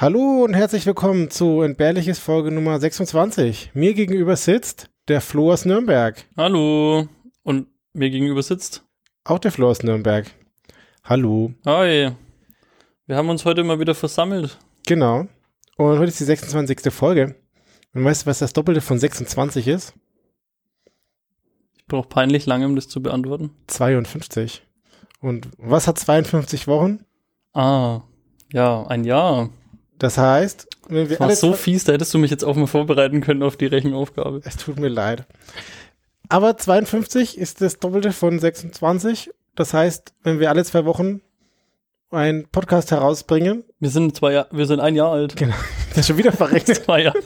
Hallo und herzlich willkommen zu Entbehrliches Folge Nummer 26. Mir gegenüber sitzt der Flo aus Nürnberg. Hallo. Und mir gegenüber sitzt? Auch der Flo aus Nürnberg. Hallo. Hi. Wir haben uns heute mal wieder versammelt. Genau. Und heute ist die 26. Folge. Und weißt du, was das Doppelte von 26 ist? Ich brauche peinlich lange, um das zu beantworten. 52. Und was hat 52 Wochen? Ah, ja, ein Jahr. Das heißt, wenn wir das war so fies, da hättest du mich jetzt auch mal vorbereiten können auf die Rechenaufgabe. Es tut mir leid. Aber 52 ist das Doppelte von 26. Das heißt, wenn wir alle zwei Wochen einen Podcast herausbringen. Wir sind zwei Jahr, wir sind ein Jahr alt. Genau. Das ist schon wieder verreckt. zwei Jahre.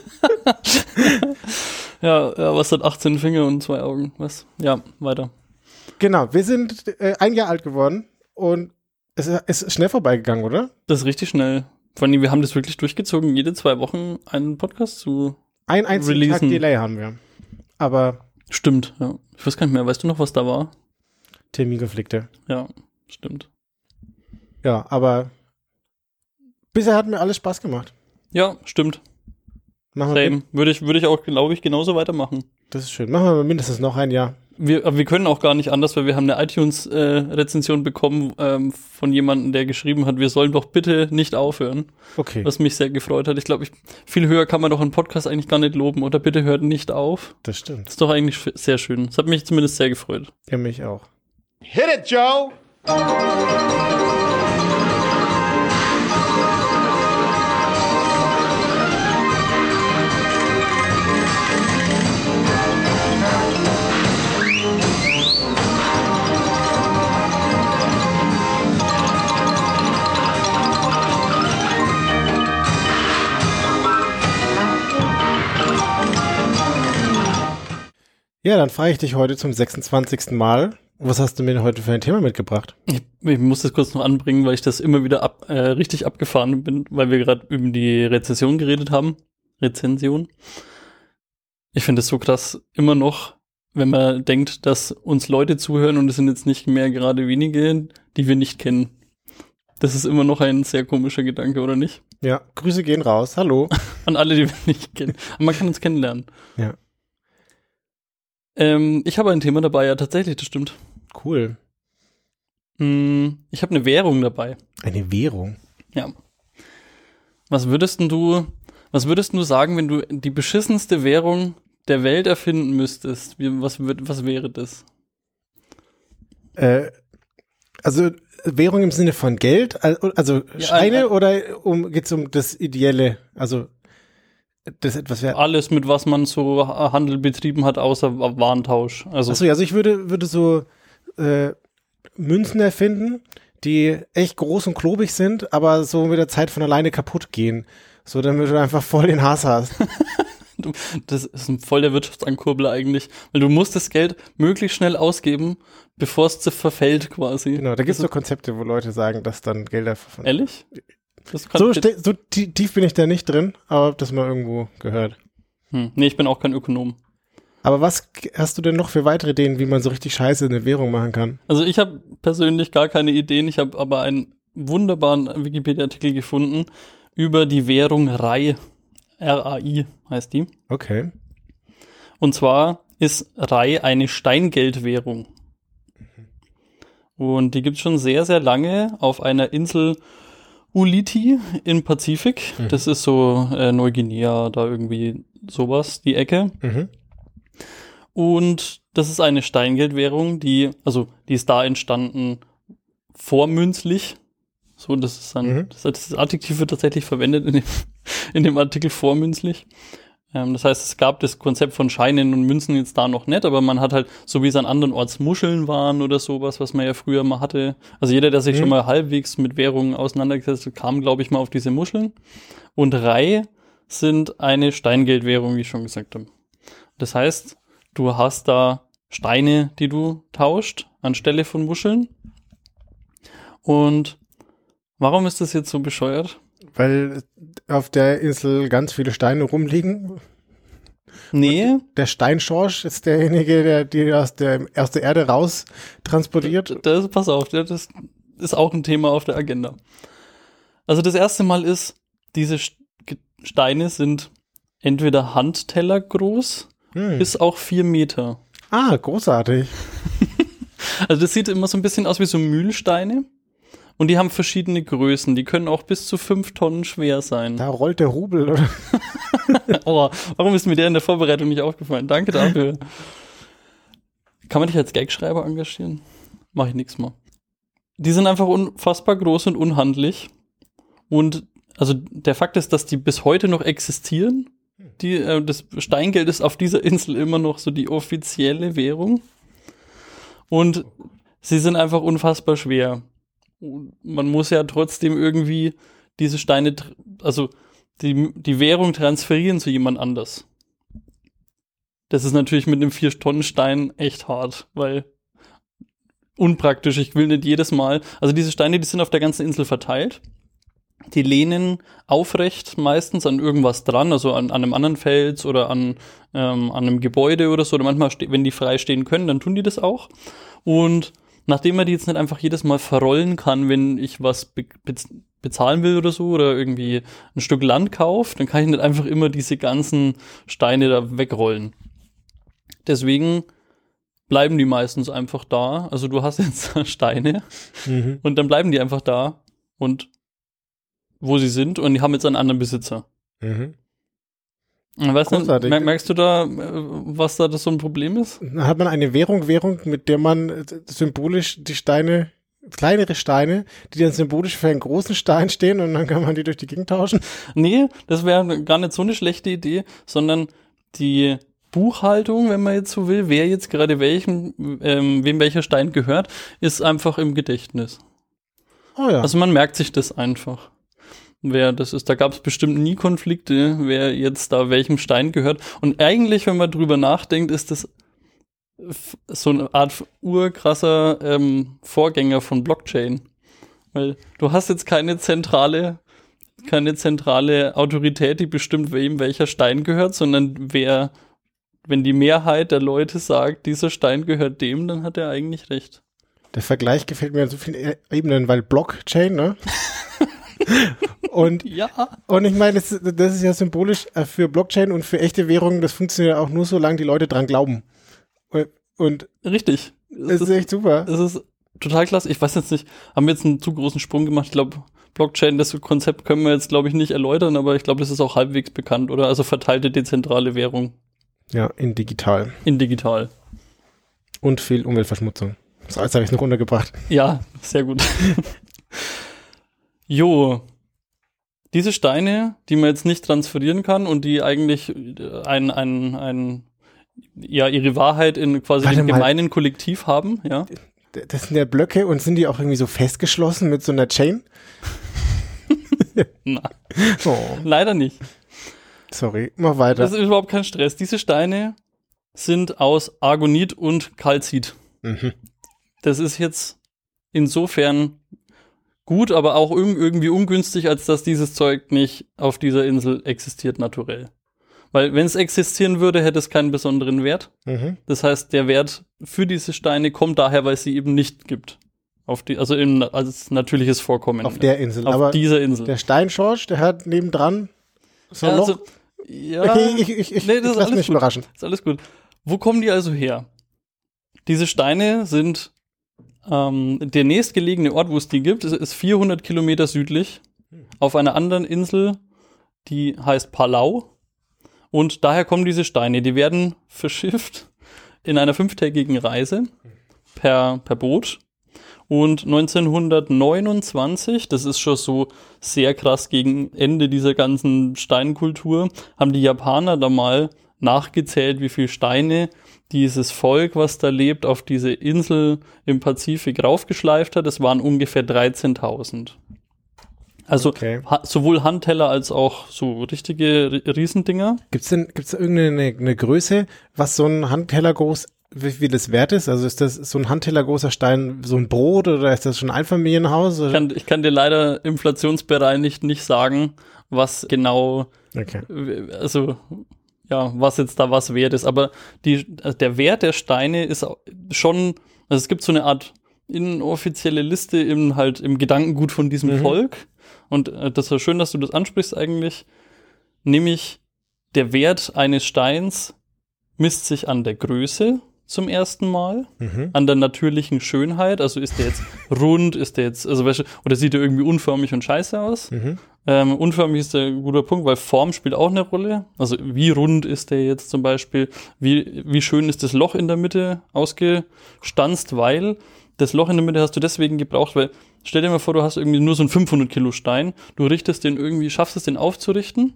ja, ja, was hat 18 Finger und zwei Augen? Was? Ja, weiter. Genau, wir sind äh, ein Jahr alt geworden und es ist schnell vorbeigegangen, oder? Das ist richtig schnell. Vor allem, wir haben das wirklich durchgezogen, jede zwei Wochen einen Podcast zu Ein einzigen releasen. Tag Delay haben wir. Aber. Stimmt, ja. Ich weiß gar nicht mehr. Weißt du noch, was da war? Terminkonflikte. Ja, stimmt. Ja, aber bisher hat mir alles Spaß gemacht. Ja, stimmt. Machen Same. Würde ich, würde ich auch, glaube ich, genauso weitermachen. Das ist schön. Machen wir mindestens noch ein Jahr. Wir, wir können auch gar nicht anders, weil wir haben eine iTunes-Rezension äh, bekommen ähm, von jemandem, der geschrieben hat, wir sollen doch bitte nicht aufhören. Okay. Was mich sehr gefreut hat. Ich glaube, ich, viel höher kann man doch einen Podcast eigentlich gar nicht loben. Oder bitte hört nicht auf. Das stimmt. Das ist doch eigentlich sehr schön. Das hat mich zumindest sehr gefreut. Ja, mich auch. Hit it, Joe! Ja, dann frage ich dich heute zum 26. Mal. Was hast du mir heute für ein Thema mitgebracht? Ich, ich muss das kurz noch anbringen, weil ich das immer wieder ab, äh, richtig abgefahren bin, weil wir gerade über die Rezession geredet haben. Rezension. Ich finde es so krass, immer noch, wenn man denkt, dass uns Leute zuhören und es sind jetzt nicht mehr gerade wenige, die wir nicht kennen. Das ist immer noch ein sehr komischer Gedanke, oder nicht? Ja, Grüße gehen raus. Hallo. An alle, die wir nicht kennen. Aber man kann uns kennenlernen. Ja. Ähm, ich habe ein Thema dabei, ja, tatsächlich, das stimmt. Cool. Hm, ich habe eine Währung dabei. Eine Währung? Ja. Was würdest du, was würdest du sagen, wenn du die beschissenste Währung der Welt erfinden müsstest? Wie, was, würd, was wäre das? Äh, also Währung im Sinne von Geld, also Scheine ja, oder um, geht es um das Ideelle? Also das etwas wert. Alles, mit was man so Handel betrieben hat, außer Warentausch. Also, Achso, also ich würde, würde so äh, Münzen erfinden, die echt groß und klobig sind, aber so mit der Zeit von alleine kaputt gehen. So, damit du einfach voll den Hass hast. das ist voll der Wirtschaftsankurbel eigentlich. Weil du musst das Geld möglichst schnell ausgeben, bevor es verfällt quasi. Genau, da gibt es so Konzepte, wo Leute sagen, dass dann Gelder. Ehrlich? So, so, tief bin ich da nicht drin, aber hab das mal irgendwo gehört. Hm. Nee, ich bin auch kein Ökonom. Aber was hast du denn noch für weitere Ideen, wie man so richtig scheiße eine Währung machen kann? Also ich habe persönlich gar keine Ideen. Ich habe aber einen wunderbaren Wikipedia-Artikel gefunden über die Währung RAI. R-A-I heißt die. Okay. Und zwar ist RAI eine Steingeldwährung. Und die gibt es schon sehr, sehr lange auf einer Insel Uliti im Pazifik. Mhm. Das ist so äh, Neuguinea, da irgendwie sowas, die Ecke. Mhm. Und das ist eine Steingeldwährung, die, also die ist da entstanden vormünzlich. So, das ist dann, mhm. das, das Adjektiv wird tatsächlich verwendet in dem, in dem Artikel vormünzlich. Ähm, das heißt, es gab das Konzept von Scheinen und Münzen jetzt da noch nicht, aber man hat halt, so wie es an anderen Orts Muscheln waren oder sowas, was man ja früher mal hatte. Also jeder, der sich mhm. schon mal halbwegs mit Währungen auseinandergesetzt hat, kam, glaube ich, mal auf diese Muscheln. Und Rai sind eine Steingeldwährung, wie ich schon gesagt habe. Das heißt, du hast da Steine, die du tauscht, anstelle von Muscheln. Und warum ist das jetzt so bescheuert? Weil auf der Insel ganz viele Steine rumliegen. Nee. Und der Steinschorsch ist derjenige, der die aus der, aus der Erde raus transportiert. Das, pass auf, das ist auch ein Thema auf der Agenda. Also das erste Mal ist, diese Steine sind entweder Handteller groß hm. bis auch vier Meter. Ah, großartig. also das sieht immer so ein bisschen aus wie so Mühlsteine. Und die haben verschiedene Größen. Die können auch bis zu fünf Tonnen schwer sein. Da rollt der Rubel, oder? oh, warum ist mir der in der Vorbereitung nicht aufgefallen? Danke dafür. Kann man dich als Gagschreiber engagieren? Mach ich nichts mal. Die sind einfach unfassbar groß und unhandlich. Und also der Fakt ist, dass die bis heute noch existieren. Die, äh, das Steingeld ist auf dieser Insel immer noch so die offizielle Währung. Und sie sind einfach unfassbar schwer man muss ja trotzdem irgendwie diese Steine, also die, die Währung transferieren zu jemand anders. Das ist natürlich mit einem 4-Tonnen-Stein echt hart, weil unpraktisch. Ich will nicht jedes Mal. Also diese Steine, die sind auf der ganzen Insel verteilt. Die lehnen aufrecht meistens an irgendwas dran, also an, an einem anderen Fels oder an, ähm, an einem Gebäude oder so. Oder manchmal, wenn die frei stehen können, dann tun die das auch. Und nachdem man die jetzt nicht einfach jedes Mal verrollen kann, wenn ich was be bezahlen will oder so oder irgendwie ein Stück Land kaufe, dann kann ich nicht einfach immer diese ganzen Steine da wegrollen. Deswegen bleiben die meistens einfach da. Also du hast jetzt Steine mhm. und dann bleiben die einfach da und wo sie sind und die haben jetzt einen anderen Besitzer. Mhm. Weißt du, merkst du da, äh, was da das so ein Problem ist? Hat man eine Währung, Währung, mit der man äh, symbolisch die Steine, kleinere Steine, die dann symbolisch für einen großen Stein stehen und dann kann man die durch die Gegend tauschen? Nee, das wäre gar nicht so eine schlechte Idee, sondern die Buchhaltung, wenn man jetzt so will, wer jetzt gerade welchem, ähm, wem welcher Stein gehört, ist einfach im Gedächtnis. Oh ja. Also man merkt sich das einfach wer das ist. Da gab es bestimmt nie Konflikte, wer jetzt da welchem Stein gehört. Und eigentlich, wenn man drüber nachdenkt, ist das so eine Art urkrasser ähm, Vorgänger von Blockchain. Weil du hast jetzt keine zentrale, keine zentrale Autorität, die bestimmt, wem welcher Stein gehört, sondern wer, wenn die Mehrheit der Leute sagt, dieser Stein gehört dem, dann hat er eigentlich recht. Der Vergleich gefällt mir an so vielen e- Ebenen, weil Blockchain, ne? und, ja. und ich meine, das, das, ist ja symbolisch äh, für Blockchain und für echte Währungen. Das funktioniert auch nur, solange die Leute dran glauben. Und, und Richtig. Das, das ist echt super. Das ist total klasse. Ich weiß jetzt nicht, haben wir jetzt einen zu großen Sprung gemacht? Ich glaube, Blockchain, das Konzept können wir jetzt, glaube ich, nicht erläutern, aber ich glaube, das ist auch halbwegs bekannt, oder? Also verteilte dezentrale Währung. Ja, in digital. In digital. Und viel Umweltverschmutzung. Das alles habe ich noch untergebracht. Ja, sehr gut. Jo, diese Steine, die man jetzt nicht transferieren kann und die eigentlich äh, ein, ein, ein, ja, ihre Wahrheit in quasi Warte dem gemeinen Kollektiv haben, ja. Das sind ja Blöcke und sind die auch irgendwie so festgeschlossen mit so einer Chain? Nein. Oh. Leider nicht. Sorry, mach weiter. Das ist überhaupt kein Stress. Diese Steine sind aus Argonit und Calcit. Mhm. Das ist jetzt insofern gut, aber auch irgendwie ungünstig, als dass dieses Zeug nicht auf dieser Insel existiert naturell. Weil wenn es existieren würde, hätte es keinen besonderen Wert. Mhm. Das heißt, der Wert für diese Steine kommt daher, weil es sie eben nicht gibt. Auf die, also in, als natürliches Vorkommen. Auf der Insel. Auf Aber dieser Insel. Der Steinschorsch, der hat nebendran so ja, noch. Also, ja, ich, ich, ich, nee, das ich lass mich gut. überraschen. ist alles gut. Wo kommen die also her? Diese Steine sind ähm, der nächstgelegene Ort, wo es die gibt, ist, ist 400 Kilometer südlich auf einer anderen Insel, die heißt Palau. Und daher kommen diese Steine. Die werden verschifft in einer fünftägigen Reise per, per Boot. Und 1929, das ist schon so sehr krass gegen Ende dieser ganzen Steinkultur, haben die Japaner da mal nachgezählt, wie viele Steine dieses Volk, was da lebt, auf diese Insel im Pazifik raufgeschleift hat. Es waren ungefähr 13.000. Also okay. ha sowohl Handteller als auch so richtige Riesendinger. Gibt's denn gibt's da irgendeine eine Größe, was so ein Handteller groß wie, wie das wert ist? Also ist das so ein Handteller großer Stein so ein Brot oder ist das schon ein Einfamilienhaus? Ich kann, ich kann dir leider inflationsbereinigt nicht sagen, was genau okay. also ja, was jetzt da was wert ist. Aber die, also der Wert der Steine ist schon, also es gibt so eine Art inoffizielle Liste im halt im Gedankengut von diesem mhm. Volk. Und äh, das ist schön, dass du das ansprichst eigentlich. Nämlich der Wert eines Steins misst sich an der Größe zum ersten Mal, mhm. an der natürlichen Schönheit. Also ist der jetzt rund, ist der jetzt, also weißt du, oder sieht er irgendwie unförmig und scheiße aus? Mhm. Ähm, unförmig ist der ein guter Punkt, weil Form spielt auch eine Rolle. Also wie rund ist der jetzt zum Beispiel? Wie, wie schön ist das Loch in der Mitte ausgestanzt? Weil das Loch in der Mitte hast du deswegen gebraucht, weil stell dir mal vor, du hast irgendwie nur so einen 500 Kilo Stein, du richtest den irgendwie, schaffst es den aufzurichten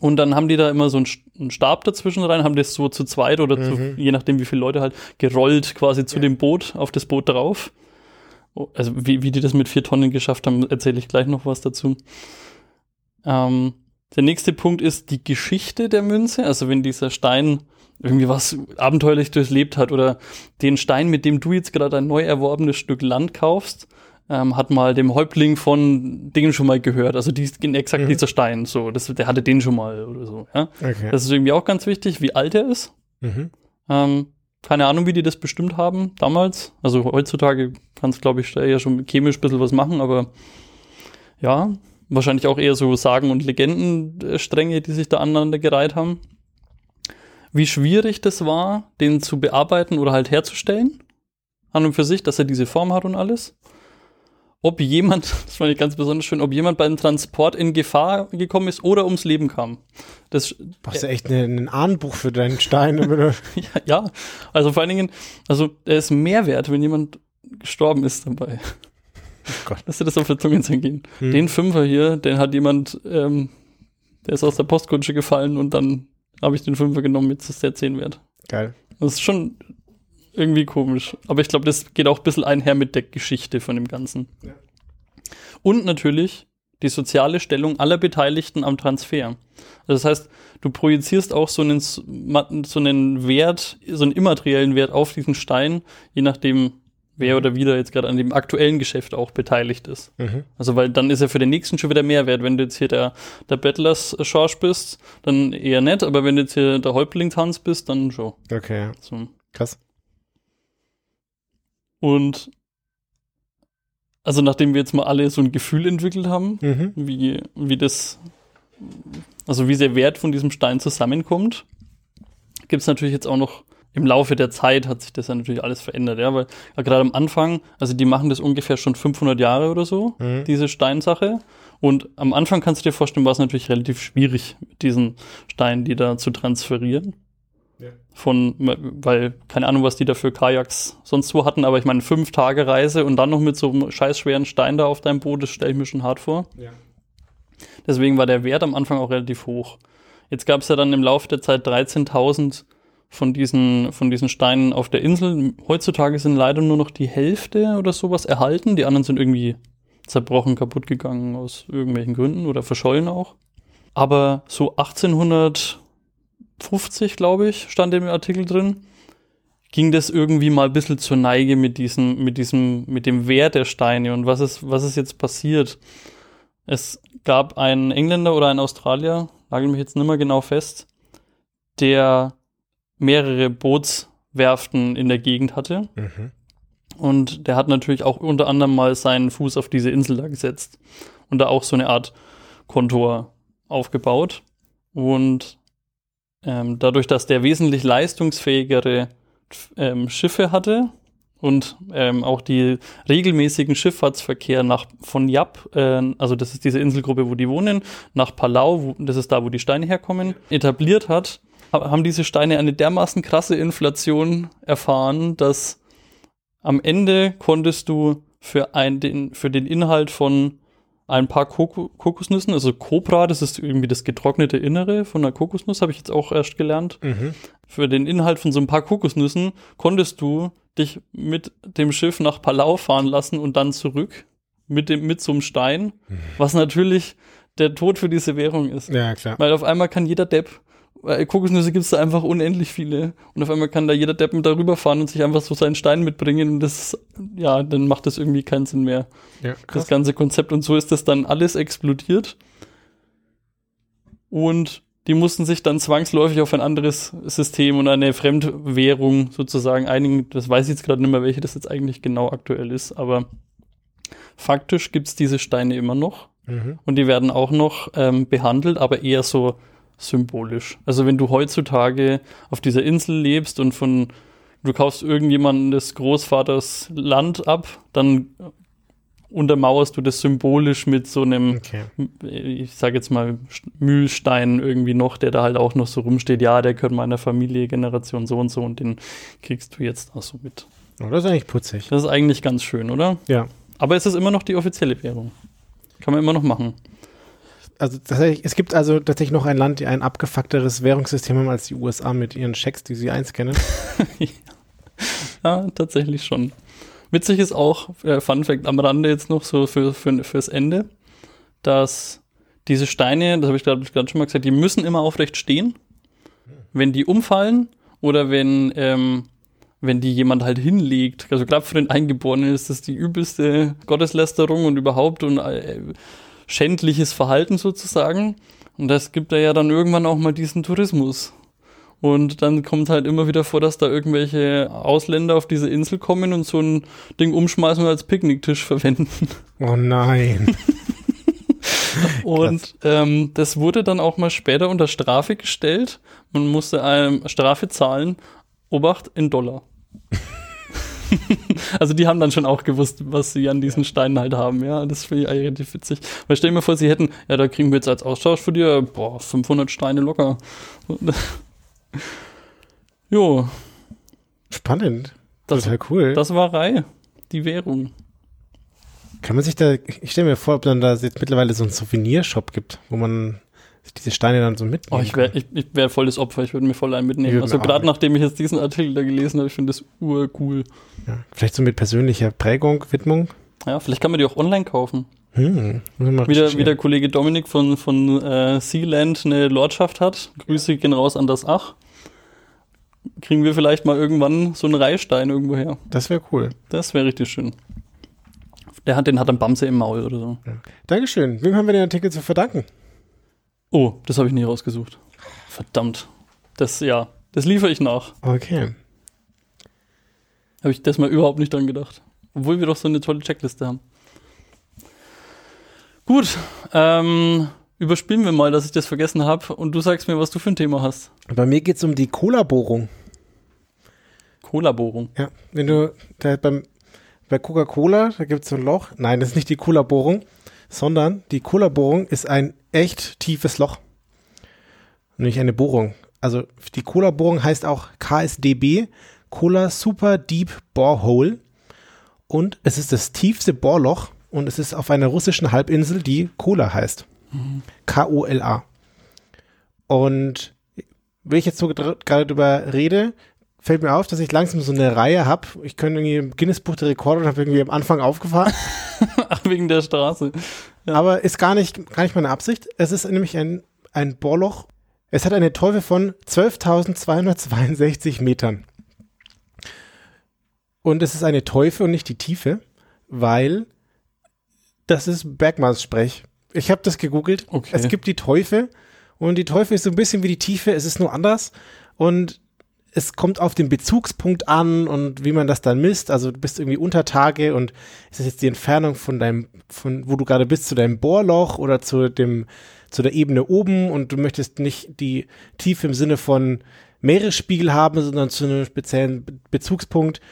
und dann haben die da immer so einen Stab dazwischen rein, haben das so zu zweit oder mhm. zu, je nachdem wie viele Leute halt, gerollt quasi zu ja. dem Boot, auf das Boot drauf. Oh, also wie, wie die das mit vier Tonnen geschafft haben, erzähle ich gleich noch was dazu. Ähm, der nächste Punkt ist die Geschichte der Münze. Also wenn dieser Stein irgendwie was abenteuerlich durchlebt hat oder den Stein, mit dem du jetzt gerade ein neu erworbenes Stück Land kaufst, ähm, hat mal dem Häuptling von Dingen schon mal gehört. Also die, exakt mhm. dieser Stein, so, das, der hatte den schon mal oder so. Ja? Okay. Das ist irgendwie auch ganz wichtig, wie alt er ist. Mhm. Ähm, keine Ahnung, wie die das bestimmt haben damals. Also heutzutage kann es, glaube ich, ja schon chemisch ein bisschen was machen, aber ja, wahrscheinlich auch eher so Sagen- und Legendenstränge, die sich da aneinander gereiht haben. Wie schwierig das war, den zu bearbeiten oder halt herzustellen. An und für sich, dass er diese Form hat und alles ob jemand, das fand ich ganz besonders schön, ob jemand beim Transport in Gefahr gekommen ist oder ums Leben kam. Das brauchst du echt ein Ahnenbuch für deinen Stein. ja, ja, also vor allen Dingen, also er ist mehr wert, wenn jemand gestorben ist dabei. Oh Gott. Lass dir das auf der Zunge zergehen. Hm. Den Fünfer hier, den hat jemand, ähm, der ist aus der Postkutsche gefallen und dann habe ich den Fünfer genommen, jetzt ist der 10 wert. Geil. Das ist schon irgendwie komisch. Aber ich glaube, das geht auch ein bisschen einher mit der Geschichte von dem Ganzen. Ja. Und natürlich die soziale Stellung aller Beteiligten am Transfer. Also das heißt, du projizierst auch so einen, so einen Wert, so einen immateriellen Wert auf diesen Stein, je nachdem, wer oder wie da jetzt gerade an dem aktuellen Geschäft auch beteiligt ist. Mhm. Also weil dann ist er für den nächsten schon wieder mehr wert. Wenn du jetzt hier der, der Battlers Schorsch bist, dann eher nett, aber wenn du jetzt hier der Häuptlingshans bist, dann schon. Okay. So. Krass. Und also nachdem wir jetzt mal alle so ein Gefühl entwickelt haben, mhm. wie, wie das, also wie der Wert von diesem Stein zusammenkommt, gibt es natürlich jetzt auch noch im Laufe der Zeit hat sich das ja natürlich alles verändert, ja, weil ja, gerade am Anfang, also die machen das ungefähr schon 500 Jahre oder so, mhm. diese Steinsache. Und am Anfang kannst du dir vorstellen, war es natürlich relativ schwierig, mit diesen Steinen, die da zu transferieren. Von, weil, keine Ahnung, was die da für Kajaks sonst wo hatten, aber ich meine, fünf Tage Reise und dann noch mit so einem scheißschweren Stein da auf deinem Boot, das stelle ich mir schon hart vor. Ja. Deswegen war der Wert am Anfang auch relativ hoch. Jetzt gab es ja dann im Laufe der Zeit 13.000 von diesen, von diesen Steinen auf der Insel. Heutzutage sind leider nur noch die Hälfte oder sowas erhalten. Die anderen sind irgendwie zerbrochen, kaputt gegangen aus irgendwelchen Gründen oder verschollen auch. Aber so 1800 50, glaube ich, stand im Artikel drin, ging das irgendwie mal ein bisschen zur Neige mit diesem, mit diesem, mit dem Wert der Steine und was ist, was ist jetzt passiert? Es gab einen Engländer oder einen Australier, nagel mich jetzt nicht mehr genau fest, der mehrere Bootswerften in der Gegend hatte. Mhm. Und der hat natürlich auch unter anderem mal seinen Fuß auf diese Insel da gesetzt und da auch so eine Art Kontor aufgebaut. Und ähm, dadurch, dass der wesentlich leistungsfähigere ähm, Schiffe hatte und ähm, auch die regelmäßigen Schifffahrtsverkehr nach von Yap, äh, also das ist diese Inselgruppe, wo die wohnen, nach Palau, wo, das ist da, wo die Steine herkommen, etabliert hat, haben diese Steine eine dermaßen krasse Inflation erfahren, dass am Ende konntest du für, ein, den, für den Inhalt von ein paar Koko Kokosnüssen, also Copra, das ist irgendwie das getrocknete Innere von einer Kokosnuss, habe ich jetzt auch erst gelernt. Mhm. Für den Inhalt von so ein paar Kokosnüssen konntest du dich mit dem Schiff nach Palau fahren lassen und dann zurück mit dem mit so einem Stein, mhm. was natürlich der Tod für diese Währung ist. Ja, klar. Weil auf einmal kann jeder Depp Kokosnüsse gibt es da einfach unendlich viele. Und auf einmal kann da jeder Deppen darüber fahren und sich einfach so seinen Stein mitbringen. Und das, ja, dann macht das irgendwie keinen Sinn mehr. Ja, das ganze Konzept. Und so ist das dann alles explodiert. Und die mussten sich dann zwangsläufig auf ein anderes System und eine Fremdwährung sozusagen einigen. Das weiß ich jetzt gerade nicht mehr, welche das jetzt eigentlich genau aktuell ist, aber faktisch gibt es diese Steine immer noch. Mhm. Und die werden auch noch ähm, behandelt, aber eher so symbolisch. Also wenn du heutzutage auf dieser Insel lebst und von du kaufst irgendjemanden des Großvaters Land ab, dann untermauerst du das symbolisch mit so einem, okay. ich sage jetzt mal, Mühlstein irgendwie noch, der da halt auch noch so rumsteht, ja, der gehört meiner Familie, Generation so und so und den kriegst du jetzt auch so mit. Oh, das ist eigentlich putzig. Das ist eigentlich ganz schön, oder? Ja. Aber es ist immer noch die offizielle Währung. Kann man immer noch machen. Also es gibt also tatsächlich noch ein Land, die ein abgefuckteres Währungssystem haben als die USA mit ihren Schecks, die sie einscannen. ja, tatsächlich schon. Witzig ist auch, äh, Fun Fact am Rande jetzt noch so für, für, fürs Ende, dass diese Steine, das habe ich gerade schon mal gesagt, die müssen immer aufrecht stehen. Wenn die umfallen oder wenn, ähm, wenn die jemand halt hinlegt, also gerade für den Eingeborenen ist das die übelste Gotteslästerung und überhaupt und äh, schändliches Verhalten sozusagen. Und das gibt ja dann irgendwann auch mal diesen Tourismus. Und dann kommt halt immer wieder vor, dass da irgendwelche Ausländer auf diese Insel kommen und so ein Ding umschmeißen und als Picknicktisch verwenden. Oh nein. und ähm, das wurde dann auch mal später unter Strafe gestellt. Man musste eine Strafe zahlen, Obacht in Dollar. also die haben dann schon auch gewusst, was sie an diesen Steinen halt haben, ja. Das finde ich eigentlich witzig. Weil stell dir mal vor, sie hätten, ja, da kriegen wir jetzt als Austausch für dir, boah, 500 Steine locker. jo. Spannend. Das, Total cool. Das war Rai, die Währung. Kann man sich da, ich stelle mir vor, ob dann da jetzt mittlerweile so ein Souvenirshop gibt, wo man diese Steine dann so mitnehmen Oh, ich wäre ich, ich wär voll das Opfer, ich würde mir voll einen mitnehmen. Also gerade nachdem ich jetzt diesen Artikel da gelesen habe, ich finde das urcool. Ja, vielleicht so mit persönlicher Prägung, Widmung. Ja, vielleicht kann man die auch online kaufen. Hm, wie, der, wie der Kollege Dominik von, von äh, Sealand eine Lordschaft hat. Grüße gehen raus an das Ach. Kriegen wir vielleicht mal irgendwann so einen Reihstein irgendwo her. Das wäre cool. Das wäre richtig schön. Der hat, den hat ein Bamse im Maul oder so. Ja. Dankeschön. Wem haben wir den Artikel zu verdanken? Oh, das habe ich nie rausgesucht. Verdammt. Das, ja, das liefere ich nach. Okay. Habe ich das mal überhaupt nicht dran gedacht. Obwohl wir doch so eine tolle Checkliste haben. Gut, ähm, überspielen wir mal, dass ich das vergessen habe und du sagst mir, was du für ein Thema hast. Bei mir geht es um die Cola-Bohrung. Cola-Bohrung? Ja, wenn du da beim, bei Coca-Cola, da gibt es so ein Loch. Nein, das ist nicht die Cola-Bohrung, sondern die Cola-Bohrung ist ein echt tiefes Loch. Nämlich eine Bohrung. Also die Cola-Bohrung heißt auch KSDB, Cola Super Deep Borehole. Und es ist das tiefste Bohrloch und es ist auf einer russischen Halbinsel, die Kola heißt. Mhm. K-O-L-A. Und wenn ich jetzt so gerade drüber rede, fällt mir auf, dass ich langsam so eine Reihe habe. Ich könnte irgendwie im Guinness-Buch der Rekorde und habe irgendwie am Anfang aufgefahren. Ach, wegen der Straße. Ja. Aber ist gar nicht, gar nicht meine Absicht. Es ist nämlich ein, ein Bohrloch. Es hat eine Teufel von 12.262 Metern. Und es ist eine Teufel und nicht die Tiefe, weil das ist Bergmanns-Sprech. Ich habe das gegoogelt. Okay. Es gibt die Teufel und die Teufel ist so ein bisschen wie die Tiefe, es ist nur anders und es kommt auf den Bezugspunkt an und wie man das dann misst. Also du bist irgendwie unter Tage und ist das jetzt die Entfernung von deinem, von wo du gerade bist, zu deinem Bohrloch oder zu dem, zu der Ebene oben und du möchtest nicht die Tiefe im Sinne von Meeresspiegel haben, sondern zu einem speziellen Bezugspunkt.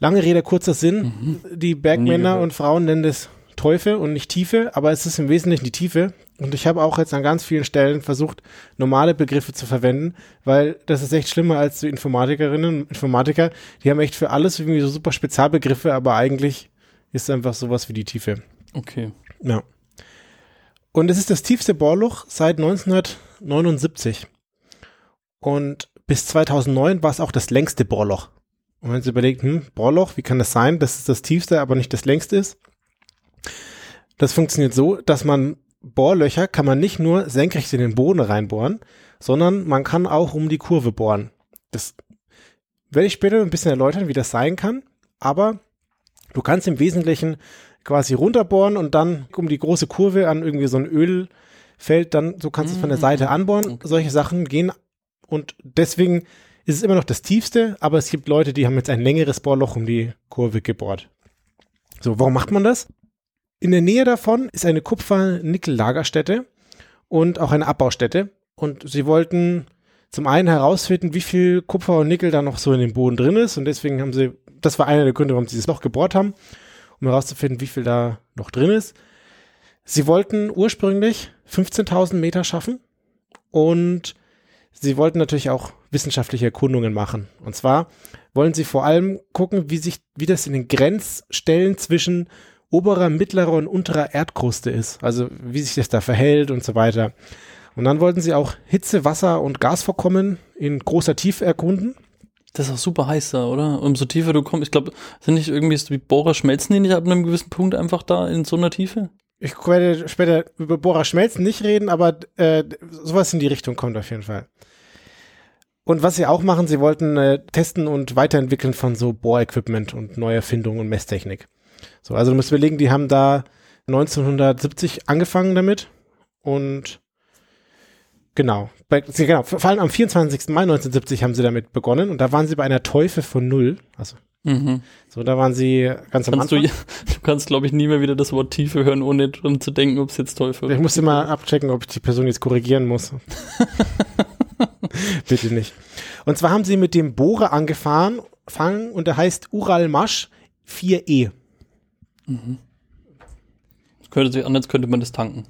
Lange Rede, kurzer Sinn. Mhm. Die Bergmänner und Frauen nennen das Teufel und nicht Tiefe, aber es ist im Wesentlichen die Tiefe. Und ich habe auch jetzt an ganz vielen Stellen versucht, normale Begriffe zu verwenden, weil das ist echt schlimmer als die Informatikerinnen und Informatiker. Die haben echt für alles irgendwie so super Spezialbegriffe, aber eigentlich ist es einfach sowas wie die Tiefe. Okay. Ja. Und es ist das tiefste Bohrloch seit 1979. Und bis 2009 war es auch das längste Bohrloch. Und wenn Sie überlegt, hm, Bohrloch, wie kann das sein, dass es das tiefste, aber nicht das längste ist? Das funktioniert so, dass man Bohrlöcher kann man nicht nur senkrecht in den Boden reinbohren, sondern man kann auch um die Kurve bohren. Das werde ich später ein bisschen erläutern, wie das sein kann, aber du kannst im Wesentlichen quasi runterbohren und dann um die große Kurve an irgendwie so ein Ölfeld, dann so kannst du es von der Seite anbohren. Okay. Solche Sachen gehen und deswegen ist es immer noch das tiefste, aber es gibt Leute, die haben jetzt ein längeres Bohrloch um die Kurve gebohrt. So, warum macht man das? In der Nähe davon ist eine Kupfer-Nickel-Lagerstätte und auch eine Abbaustätte. Und sie wollten zum einen herausfinden, wie viel Kupfer und Nickel da noch so in dem Boden drin ist. Und deswegen haben sie, das war einer der Gründe, warum sie das Loch gebohrt haben, um herauszufinden, wie viel da noch drin ist. Sie wollten ursprünglich 15.000 Meter schaffen und sie wollten natürlich auch wissenschaftliche Erkundungen machen. Und zwar wollen sie vor allem gucken, wie sich, wie das in den Grenzstellen zwischen oberer, mittlerer und unterer Erdkruste ist. Also wie sich das da verhält und so weiter. Und dann wollten sie auch Hitze, Wasser und Gasvorkommen in großer Tiefe erkunden. Das ist auch super heiß da, oder? Umso tiefer du kommst, ich glaube, sind nicht irgendwie so wie Bohrer schmelzen die nicht ab einem gewissen Punkt einfach da in so einer Tiefe? Ich werde später über Bohrer schmelzen nicht reden, aber äh, sowas in die Richtung kommt auf jeden Fall. Und was sie auch machen, sie wollten äh, testen und weiterentwickeln von so Bohrequipment und Neuerfindungen und Messtechnik. So, also du musst überlegen, die haben da 1970 angefangen damit und genau, bei, genau, vor allem am 24. Mai 1970 haben sie damit begonnen und da waren sie bei einer Teufel von null, also Mhm. So, da waren sie ganz am kannst Anfang. Du, du kannst, glaube ich, nie mehr wieder das Wort Tiefe hören, ohne dran zu denken, ob es jetzt Teufel ist. Ich muss immer abchecken, ob ich die Person jetzt korrigieren muss. Bitte nicht. Und zwar haben sie mit dem Bohrer angefahren fangen, und der heißt Ural Masch 4E. Mhm. Könnte sich anders könnte man das tanken.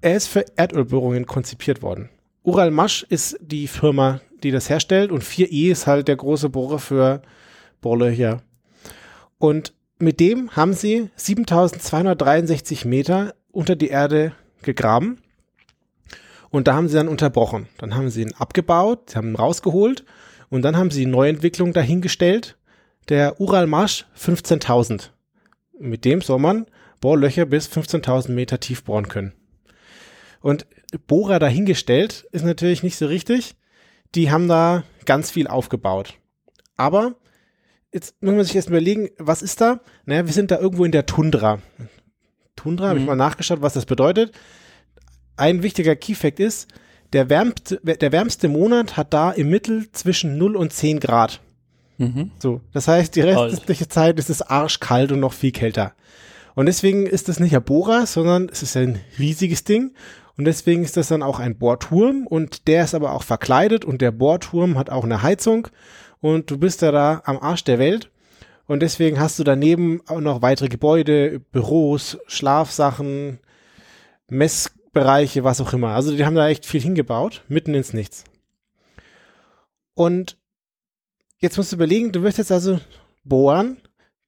Er ist für Erdölbohrungen konzipiert worden. Ural Masch ist die Firma, die das herstellt und 4E ist halt der große Bohrer für Bohrlöcher. Und mit dem haben sie 7263 Meter unter die Erde gegraben und da haben sie dann unterbrochen. Dann haben sie ihn abgebaut, sie haben ihn rausgeholt und dann haben sie die Neuentwicklung dahingestellt, der Uralmarsch 15.000. Mit dem soll man Bohrlöcher bis 15.000 Meter tief bohren können. Und Bohrer dahingestellt ist natürlich nicht so richtig. Die haben da ganz viel aufgebaut. Aber jetzt muss man sich erst überlegen, was ist da? Naja, wir sind da irgendwo in der Tundra. Tundra, mhm. habe ich mal nachgeschaut, was das bedeutet ein wichtiger Keyfact ist, der wärmste, der wärmste Monat hat da im Mittel zwischen 0 und 10 Grad. Mhm. So, das heißt, die restliche Zeit ist es arschkalt und noch viel kälter. Und deswegen ist das nicht ein Bohrer, sondern es ist ein riesiges Ding. Und deswegen ist das dann auch ein Bohrturm und der ist aber auch verkleidet und der Bohrturm hat auch eine Heizung und du bist da da am Arsch der Welt. Und deswegen hast du daneben auch noch weitere Gebäude, Büros, Schlafsachen, Mess Bereiche, was auch immer. Also die haben da echt viel hingebaut, mitten ins Nichts. Und jetzt musst du überlegen, du wirst jetzt also bohren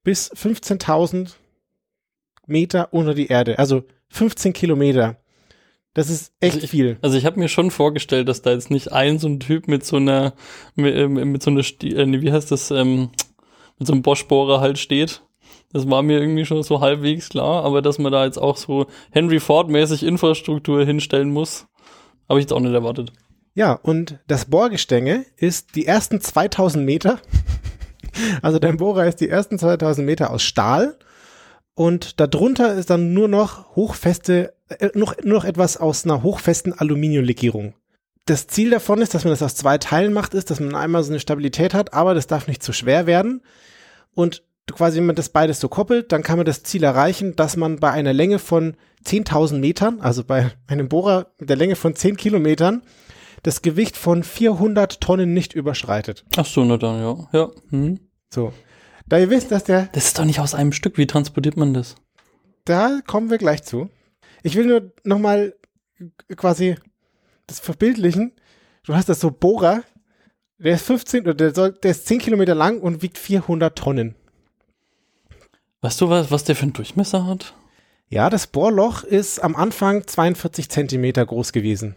bis 15.000 Meter unter die Erde, also 15 Kilometer. Das ist echt also ich, viel. Also ich habe mir schon vorgestellt, dass da jetzt nicht ein so ein Typ mit so einer mit, äh, mit so einer äh, wie heißt das ähm, mit so einem Bosch-Bohrer halt steht das war mir irgendwie schon so halbwegs klar, aber dass man da jetzt auch so Henry Ford-mäßig Infrastruktur hinstellen muss, habe ich jetzt auch nicht erwartet. Ja, und das Bohrgestänge ist die ersten 2000 Meter, also dein Bohrer ist die ersten 2000 Meter aus Stahl und darunter ist dann nur noch hochfeste, äh, noch, nur noch etwas aus einer hochfesten Aluminiumlegierung. Das Ziel davon ist, dass man das aus zwei Teilen macht, ist, dass man einmal so eine Stabilität hat, aber das darf nicht zu schwer werden. Und quasi, wenn man das beides so koppelt, dann kann man das Ziel erreichen, dass man bei einer Länge von 10.000 Metern, also bei einem Bohrer mit der Länge von 10 Kilometern, das Gewicht von 400 Tonnen nicht überschreitet. Ach so, na dann, ja. Ja. Hm. So. Da ihr wisst, dass der. Das ist doch nicht aus einem Stück. Wie transportiert man das? Da kommen wir gleich zu. Ich will nur nochmal quasi das verbildlichen. Du hast das so Bohrer, der ist 15 oder der, soll, der ist 10 Kilometer lang und wiegt 400 Tonnen. Weißt du, was, was der für einen Durchmesser hat? Ja, das Bohrloch ist am Anfang 42 Zentimeter groß gewesen.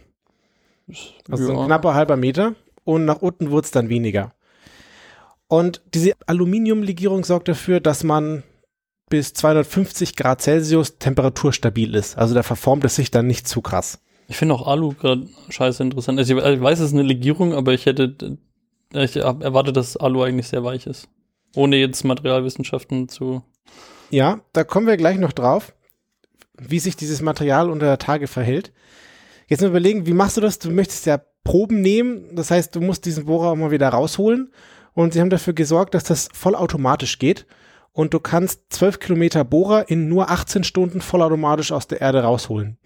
Also ja. ein knapper halber Meter und nach unten wurde es dann weniger. Und diese Aluminiumlegierung sorgt dafür, dass man bis 250 Grad Celsius temperaturstabil ist. Also da verformt es sich dann nicht zu krass. Ich finde auch Alu gerade scheiße interessant. Also ich, weiß, es ist eine Legierung, aber ich hätte ich erwartet, dass Alu eigentlich sehr weich ist. Ohne jetzt Materialwissenschaften zu ja, da kommen wir gleich noch drauf, wie sich dieses Material unter der Tage verhält. Jetzt mal überlegen, wie machst du das? Du möchtest ja Proben nehmen, das heißt, du musst diesen Bohrer mal wieder rausholen und sie haben dafür gesorgt, dass das vollautomatisch geht und du kannst 12 Kilometer Bohrer in nur 18 Stunden vollautomatisch aus der Erde rausholen.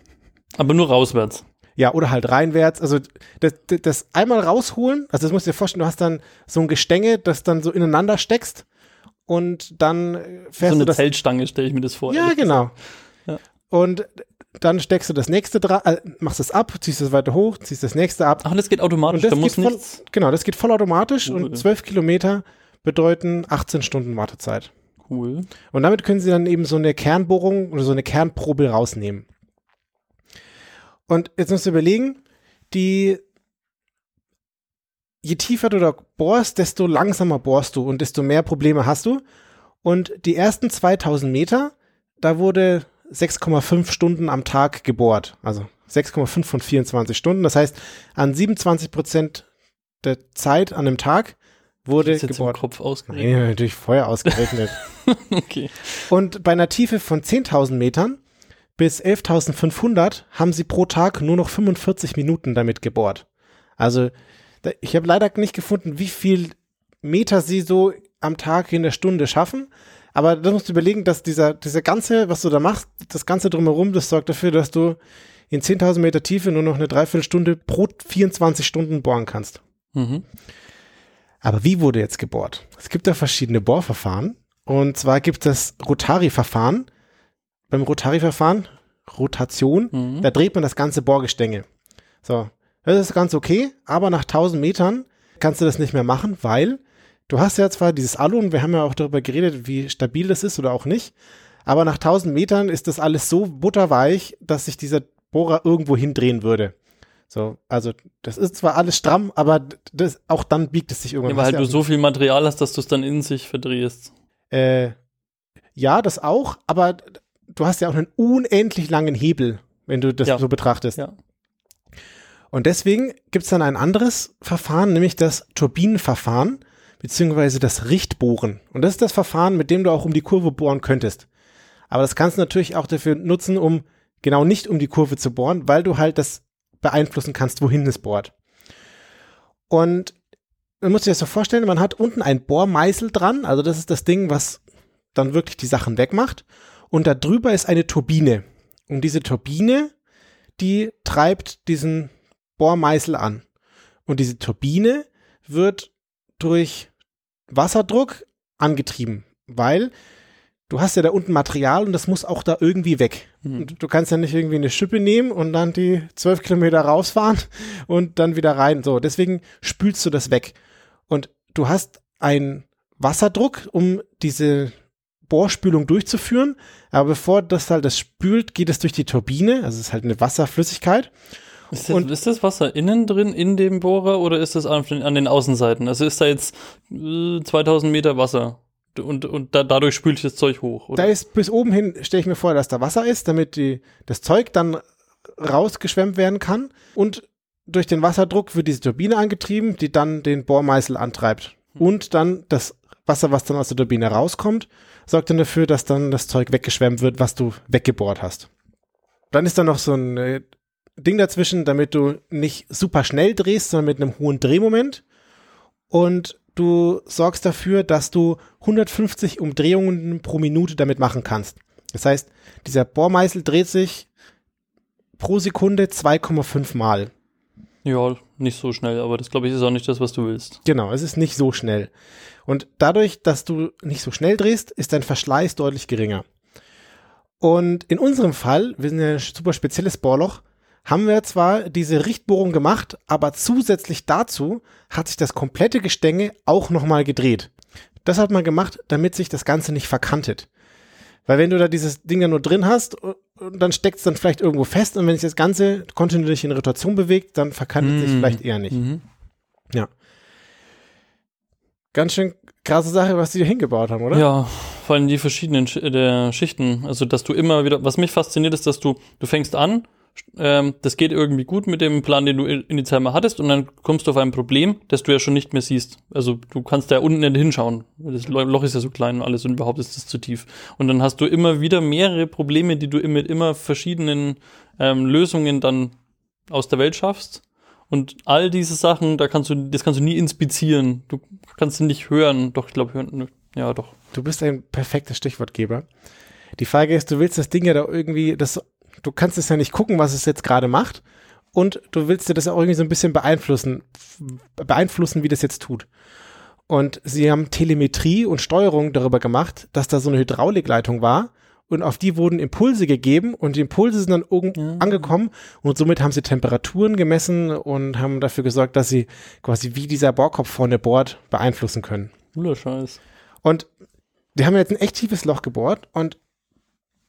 Aber nur rauswärts. Ja, oder halt reinwärts. Also das, das, das einmal rausholen, also das musst du dir vorstellen, du hast dann so ein Gestänge, das dann so ineinander steckst und dann fährst so eine du das. Zeltstange stelle ich mir das vor. Ja, genau. Ja. Und dann steckst du das nächste dran, äh, machst es ab, ziehst es weiter hoch, ziehst das nächste ab. Ach, und das geht automatisch, das da muss voll, nichts. Genau, das geht vollautomatisch cool. und 12 Kilometer bedeuten 18 Stunden Wartezeit. Cool. Und damit können sie dann eben so eine Kernbohrung oder so eine Kernprobe rausnehmen. Und jetzt musst du überlegen, die je tiefer du da bohrst, desto langsamer bohrst du und desto mehr Probleme hast du. Und die ersten 2000 Meter, da wurde 6,5 Stunden am Tag gebohrt. Also 6,5 von 24 Stunden. Das heißt, an 27 Prozent der Zeit an einem Tag wurde jetzt gebohrt. Im Kopf ausgerechnet. Nee, natürlich vorher ausgerechnet. okay. Und bei einer Tiefe von 10.000 Metern bis 11.500 haben sie pro Tag nur noch 45 Minuten damit gebohrt. Also ich habe leider nicht gefunden, wie viel Meter sie so am Tag in der Stunde schaffen. Aber da musst du überlegen, dass dieser, dieser ganze, was du da machst, das ganze drumherum, das sorgt dafür, dass du in 10.000 Meter Tiefe nur noch eine Dreiviertelstunde pro 24 Stunden bohren kannst. Mhm. Aber wie wurde jetzt gebohrt? Es gibt da verschiedene Bohrverfahren. Und zwar gibt es Rotari-Verfahren. Beim Rotari-Verfahren, Rotation, mhm. da dreht man das ganze Bohrgestänge. So, das ist ganz okay, aber nach 1000 Metern kannst du das nicht mehr machen, weil du hast ja zwar dieses Alu und wir haben ja auch darüber geredet, wie stabil das ist oder auch nicht, aber nach 1000 Metern ist das alles so butterweich, dass sich dieser Bohrer irgendwo hindrehen würde. So, also das ist zwar alles stramm, aber das, auch dann biegt es sich irgendwann. Ja, weil halt du so viel Material hast, dass du es dann in sich verdrehst. Äh, ja, das auch, aber du hast ja auch einen unendlich langen Hebel, wenn du das ja. so betrachtest. Ja. Und deswegen gibt es dann ein anderes Verfahren, nämlich das Turbinenverfahren, beziehungsweise das Richtbohren. Und das ist das Verfahren, mit dem du auch um die Kurve bohren könntest. Aber das kannst du natürlich auch dafür nutzen, um genau nicht um die Kurve zu bohren, weil du halt das beeinflussen kannst, wohin es bohrt. Und man muss sich das so vorstellen, man hat unten ein Bohrmeißel dran, also das ist das Ding, was dann wirklich die Sachen wegmacht. Und da drüber ist eine Turbine. Und diese Turbine, die treibt diesen Bohrmeißel an. Und diese Turbine wird durch Wasserdruck angetrieben, weil du hast ja da unten Material und das muss auch da irgendwie weg. Mhm. Du kannst ja nicht irgendwie eine Schippe nehmen und dann die zwölf Kilometer rausfahren und dann wieder rein. So, deswegen spülst du das weg. Und du hast einen Wasserdruck, um diese Bohrspülung durchzuführen. Aber bevor das halt das spült, geht es durch die Turbine. Also es ist halt eine Wasserflüssigkeit. Ist das, und, ist das Wasser innen drin in dem Bohrer oder ist das an, an den Außenseiten? Also ist da jetzt äh, 2000 Meter Wasser? und, und da, dadurch spült das Zeug hoch. Oder? Da ist bis oben hin, stelle ich mir vor, dass da Wasser ist, damit die, das Zeug dann rausgeschwemmt werden kann. Und durch den Wasserdruck wird diese Turbine angetrieben, die dann den Bohrmeißel antreibt. Hm. Und dann das Wasser, was dann aus der Turbine rauskommt, sorgt dann dafür, dass dann das Zeug weggeschwemmt wird, was du weggebohrt hast. Dann ist da noch so ein äh, Ding dazwischen, damit du nicht super schnell drehst, sondern mit einem hohen Drehmoment. Und du sorgst dafür, dass du 150 Umdrehungen pro Minute damit machen kannst. Das heißt, dieser Bohrmeißel dreht sich pro Sekunde 2,5 Mal. Ja, nicht so schnell, aber das glaube ich ist auch nicht das, was du willst. Genau, es ist nicht so schnell. Und dadurch, dass du nicht so schnell drehst, ist dein Verschleiß deutlich geringer. Und in unserem Fall, wir sind ja ein super spezielles Bohrloch, haben wir zwar diese Richtbohrung gemacht, aber zusätzlich dazu hat sich das komplette Gestänge auch nochmal gedreht. Das hat man gemacht, damit sich das Ganze nicht verkantet. Weil wenn du da dieses Ding ja nur drin hast, und dann steckt es dann vielleicht irgendwo fest und wenn sich das Ganze kontinuierlich in Rotation bewegt, dann verkantet mhm. sich vielleicht eher nicht. Mhm. Ja. Ganz schön krasse Sache, was die hier hingebaut haben, oder? Ja, vor allem die verschiedenen Sch der Schichten. Also, dass du immer wieder, was mich fasziniert ist, dass du, du fängst an ähm, das geht irgendwie gut mit dem Plan, den du initial mal hattest, und dann kommst du auf ein Problem, das du ja schon nicht mehr siehst. Also du kannst da unten nicht hinschauen. Das Loch ist ja so klein und alles und überhaupt ist es zu tief. Und dann hast du immer wieder mehrere Probleme, die du mit immer verschiedenen ähm, Lösungen dann aus der Welt schaffst. Und all diese Sachen, da kannst du, das kannst du nie inspizieren. Du kannst nicht hören. Doch, ich glaube, hören, Ja, doch. Du bist ein perfekter Stichwortgeber. Die Frage ist, du willst das Ding ja da irgendwie, das, du kannst es ja nicht gucken, was es jetzt gerade macht. Und du willst dir das auch irgendwie so ein bisschen beeinflussen, beeinflussen, wie das jetzt tut. Und sie haben Telemetrie und Steuerung darüber gemacht, dass da so eine Hydraulikleitung war und auf die wurden Impulse gegeben und die Impulse sind dann oben ja. angekommen und somit haben sie Temperaturen gemessen und haben dafür gesorgt, dass sie quasi wie dieser Bohrkopf vorne bohrt beeinflussen können. Cooler Scheiß. Und die haben jetzt ein echt tiefes Loch gebohrt und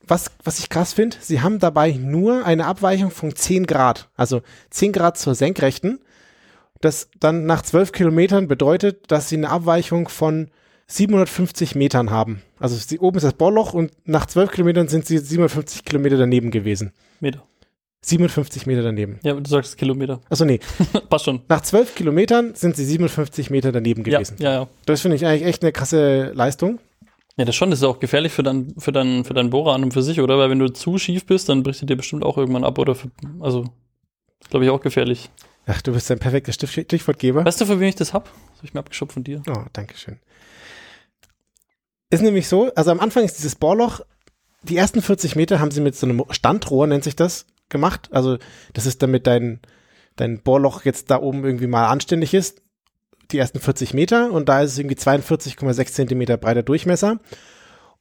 was, was ich krass finde, sie haben dabei nur eine Abweichung von 10 Grad, also 10 Grad zur Senkrechten. Das dann nach 12 Kilometern bedeutet, dass sie eine Abweichung von 750 Metern haben. Also sie, oben ist das Bohrloch und nach 12 Kilometern sind sie 750 Kilometer daneben gewesen. Meter. 57 Meter daneben. Ja, du sagst Kilometer. Achso, nee. Passt schon. Nach 12 Kilometern sind sie 57 Meter daneben gewesen. Ja, ja, ja. Das finde ich eigentlich echt eine krasse Leistung. Ja, das schon, das ist auch gefährlich für dein, für dein, für deinen Bohrer an und für sich, oder? Weil wenn du zu schief bist, dann bricht er dir bestimmt auch irgendwann ab, oder? Für, also, glaube ich auch gefährlich. Ach, du bist ein perfekter Stichwortgeber. Weißt du, für wen ich das hab? Das habe ich mir abgeschopft von dir. Oh, danke schön. Ist nämlich so, also am Anfang ist dieses Bohrloch, die ersten 40 Meter haben sie mit so einem Standrohr, nennt sich das, gemacht. Also das ist damit dein, dein Bohrloch jetzt da oben irgendwie mal anständig ist. Die ersten 40 Meter und da ist es irgendwie 42,6 Zentimeter breiter Durchmesser.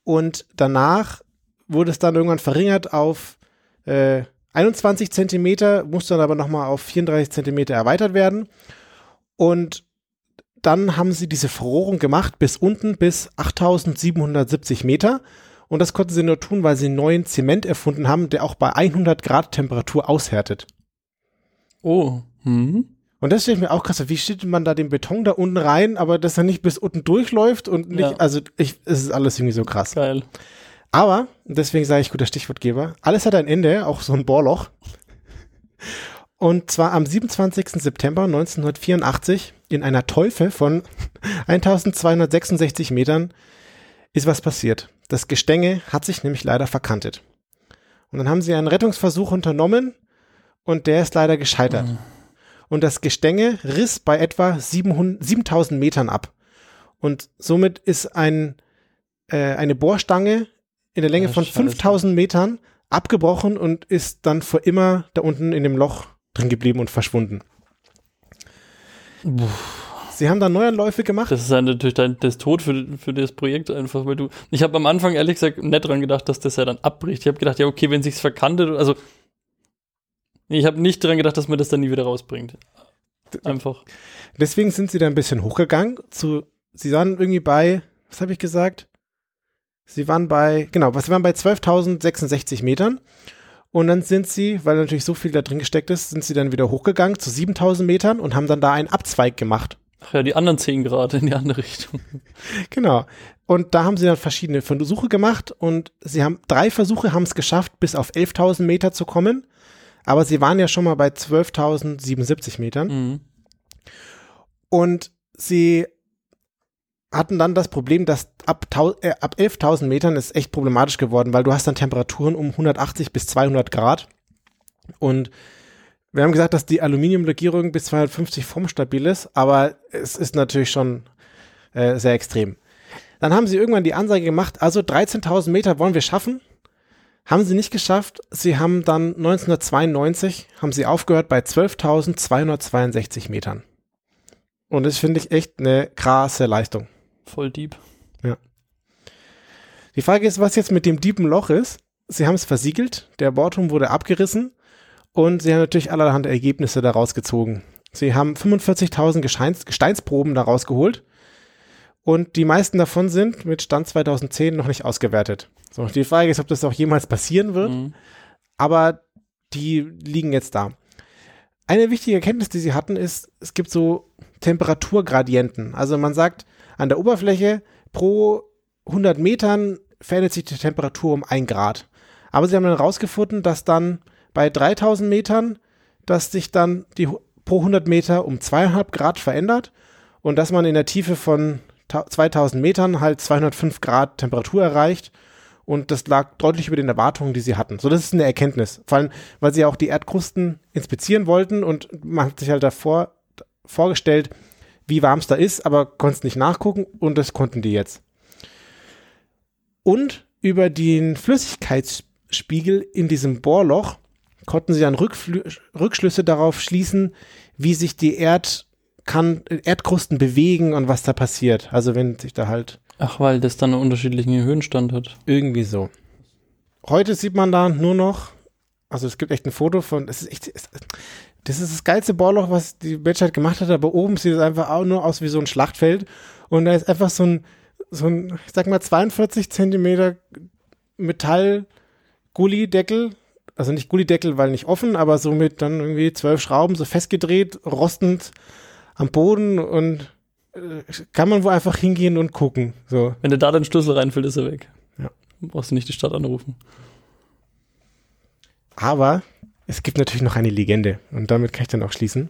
Und danach wurde es dann irgendwann verringert auf äh, 21 Zentimeter, musste dann aber nochmal auf 34 Zentimeter erweitert werden. Und dann haben sie diese Verrohrung gemacht bis unten bis 8770 Meter. Und das konnten sie nur tun, weil sie neuen Zement erfunden haben, der auch bei 100 Grad Temperatur aushärtet. Oh. Hm. Und das stelle ich mir auch krass Wie steht man da den Beton da unten rein, aber dass er nicht bis unten durchläuft und nicht, ja. also ich, es ist alles irgendwie so krass. Geil. Aber, deswegen sage ich guter Stichwortgeber, alles hat ein Ende, auch so ein Bohrloch. Und zwar am 27. September 1984 in einer Teufel von 1266 Metern ist was passiert. Das Gestänge hat sich nämlich leider verkantet. Und dann haben sie einen Rettungsversuch unternommen und der ist leider gescheitert. Mhm. Und das Gestänge riss bei etwa 700, 7000 Metern ab. Und somit ist ein, äh, eine Bohrstange in der Länge ja, von Scheiße. 5000 Metern abgebrochen und ist dann vor immer da unten in dem Loch drin geblieben und verschwunden. Sie haben da Neuanläufe gemacht? Das ist ja natürlich dein, das Tod für, für das Projekt einfach, weil du. Ich habe am Anfang ehrlich gesagt nicht dran gedacht, dass das ja dann abbricht. Ich habe gedacht, ja, okay, wenn sich's verkantet, also. Ich habe nicht dran gedacht, dass man das dann nie wieder rausbringt. Einfach. Deswegen sind sie da ein bisschen hochgegangen. Zu, sie waren irgendwie bei, was habe ich gesagt? Sie waren bei, genau, sie waren bei 12.066 Metern. Und dann sind sie, weil natürlich so viel da drin gesteckt ist, sind sie dann wieder hochgegangen zu 7000 Metern und haben dann da einen Abzweig gemacht. Ach ja, die anderen 10 Grad in die andere Richtung. Genau. Und da haben sie dann verschiedene Versuche gemacht und sie haben drei Versuche haben es geschafft, bis auf 11.000 Meter zu kommen. Aber sie waren ja schon mal bei 12.077 Metern. Mhm. Und sie hatten dann das Problem, dass ab, äh, ab 11.000 Metern ist echt problematisch geworden, weil du hast dann Temperaturen um 180 bis 200 Grad. Und wir haben gesagt, dass die Aluminiumlegierung bis 250 formstabil ist, aber es ist natürlich schon äh, sehr extrem. Dann haben sie irgendwann die Ansage gemacht, also 13.000 Meter wollen wir schaffen. Haben sie nicht geschafft. Sie haben dann 1992 haben sie aufgehört bei 12.262 Metern. Und das finde ich echt eine krasse Leistung. Voll deep. Ja. Die Frage ist, was jetzt mit dem tiefen Loch ist. Sie haben es versiegelt, der Bordturm wurde abgerissen und sie haben natürlich allerhand Ergebnisse daraus gezogen. Sie haben 45.000 Gesteins Gesteinsproben daraus geholt und die meisten davon sind mit Stand 2010 noch nicht ausgewertet. So, die Frage ist, ob das auch jemals passieren wird, mhm. aber die liegen jetzt da. Eine wichtige Erkenntnis, die sie hatten, ist, es gibt so Temperaturgradienten. Also man sagt, an der Oberfläche pro 100 Metern verändert sich die Temperatur um ein Grad. Aber sie haben dann herausgefunden, dass dann bei 3000 Metern, dass sich dann die pro 100 Meter um zweieinhalb Grad verändert und dass man in der Tiefe von 2000 Metern halt 205 Grad Temperatur erreicht und das lag deutlich über den Erwartungen, die sie hatten. So, das ist eine Erkenntnis. Vor allem, weil sie auch die Erdkrusten inspizieren wollten und man hat sich halt davor vorgestellt, wie warm es da ist, aber konntest nicht nachgucken und das konnten die jetzt. Und über den Flüssigkeitsspiegel in diesem Bohrloch konnten sie dann Rückflü Rückschlüsse darauf schließen, wie sich die Erd kann, Erdkrusten bewegen und was da passiert. Also wenn sich da halt. Ach, weil das dann einen unterschiedlichen Höhenstand hat. Irgendwie so. Heute sieht man da nur noch, also es gibt echt ein Foto von, es ist echt, das ist das geilste Bohrloch, was die Menschheit gemacht hat, aber oben sieht es einfach auch nur aus wie so ein Schlachtfeld und da ist einfach so ein, so ein, ich sag mal 42 Zentimeter Metall-Gullideckel, also nicht Gullideckel, weil nicht offen, aber so mit dann irgendwie zwölf Schrauben so festgedreht, rostend am Boden und äh, kann man wohl einfach hingehen und gucken. So. Wenn du da den Schlüssel reinfällt, ist er weg. Ja. Brauchst du nicht die Stadt anrufen. Aber es gibt natürlich noch eine Legende und damit kann ich dann auch schließen.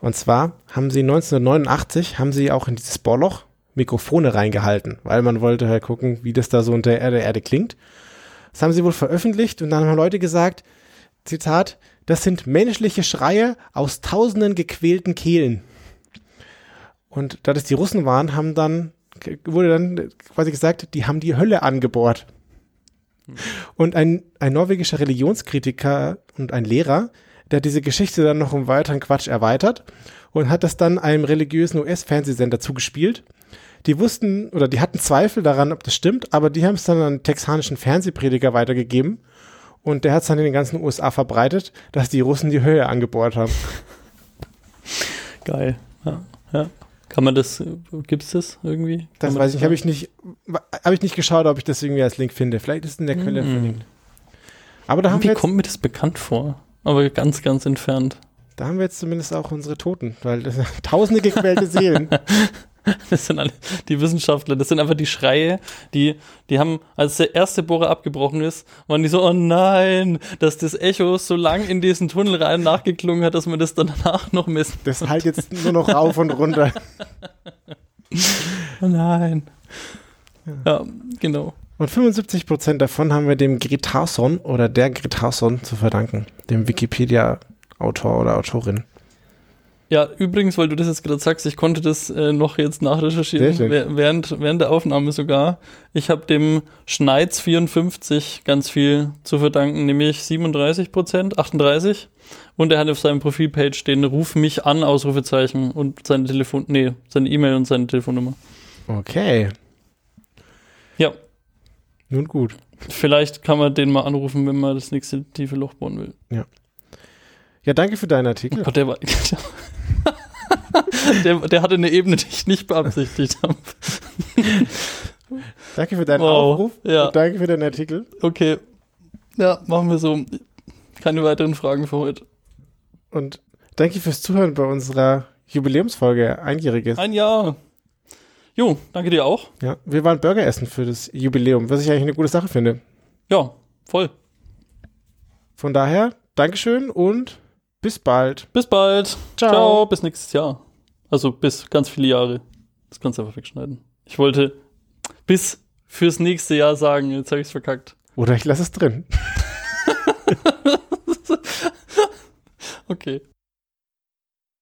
Und zwar haben sie 1989 haben sie auch in dieses Bohrloch Mikrofone reingehalten, weil man wollte halt gucken, wie das da so unter der Erde klingt. Das haben sie wohl veröffentlicht und dann haben Leute gesagt, Zitat, das sind menschliche Schreie aus tausenden gequälten Kehlen. Und da das die Russen waren, haben dann, wurde dann quasi gesagt, die haben die Hölle angebohrt. Und ein, ein norwegischer Religionskritiker und ein Lehrer, der hat diese Geschichte dann noch um weiteren Quatsch erweitert und hat das dann einem religiösen US-Fernsehsender zugespielt. Die wussten oder die hatten Zweifel daran, ob das stimmt, aber die haben es dann an einen texanischen Fernsehprediger weitergegeben und der hat es dann in den ganzen USA verbreitet, dass die Russen die Höhe angebohrt haben. Geil. Ja, ja. Kann man das, gibt es das irgendwie? Kann das weiß ich, habe ich nicht, habe ich nicht geschaut, ob ich das irgendwie als Link finde. Vielleicht ist es in der Quelle mm. verlinkt. Aber da haben wir jetzt, kommt mir das bekannt vor, aber ganz, ganz entfernt. Da haben wir jetzt zumindest auch unsere Toten, weil das tausende gequälte Seelen. Das sind alle die Wissenschaftler, das sind einfach die Schreie, die, die haben, als der erste Bohrer abgebrochen ist, waren die so, oh nein, dass das Echo so lang in diesen Tunnel rein nachgeklungen hat, dass man das danach noch messen Das halt jetzt nur noch rauf und runter. oh nein. Ja, genau. Und 75 Prozent davon haben wir dem Gretarson oder der Gretarson zu verdanken, dem Wikipedia-Autor oder Autorin. Ja, übrigens, weil du das jetzt gerade sagst, ich konnte das äh, noch jetzt nachrecherchieren, während, während der Aufnahme sogar. Ich habe dem Schneids 54 ganz viel zu verdanken, nämlich 37 Prozent, 38. Und er hat auf seinem Profilpage den Ruf mich an, Ausrufezeichen und seine Telefon, nee, seine E-Mail und seine Telefonnummer. Okay. Ja. Nun gut. Vielleicht kann man den mal anrufen, wenn man das nächste tiefe Loch bauen will. Ja. Ja, danke für deinen Artikel. Oh, der war, der, der hatte eine Ebene, die ich nicht beabsichtigt habe. danke für deinen wow, Aufruf ja. danke für deinen Artikel. Okay. Ja, machen wir so. Keine weiteren Fragen für heute. Und danke fürs Zuhören bei unserer Jubiläumsfolge, einjähriges. Ein Jahr. Jo, danke dir auch. Ja, wir waren Burger essen für das Jubiläum, was ich eigentlich eine gute Sache finde. Ja, voll. Von daher, Dankeschön und bis bald. Bis bald. Ciao. Ciao. Bis nächstes Jahr. Also bis ganz viele Jahre. Das kannst du einfach wegschneiden. Ich wollte bis fürs nächste Jahr sagen, jetzt habe ich es verkackt. Oder ich lasse es drin. okay.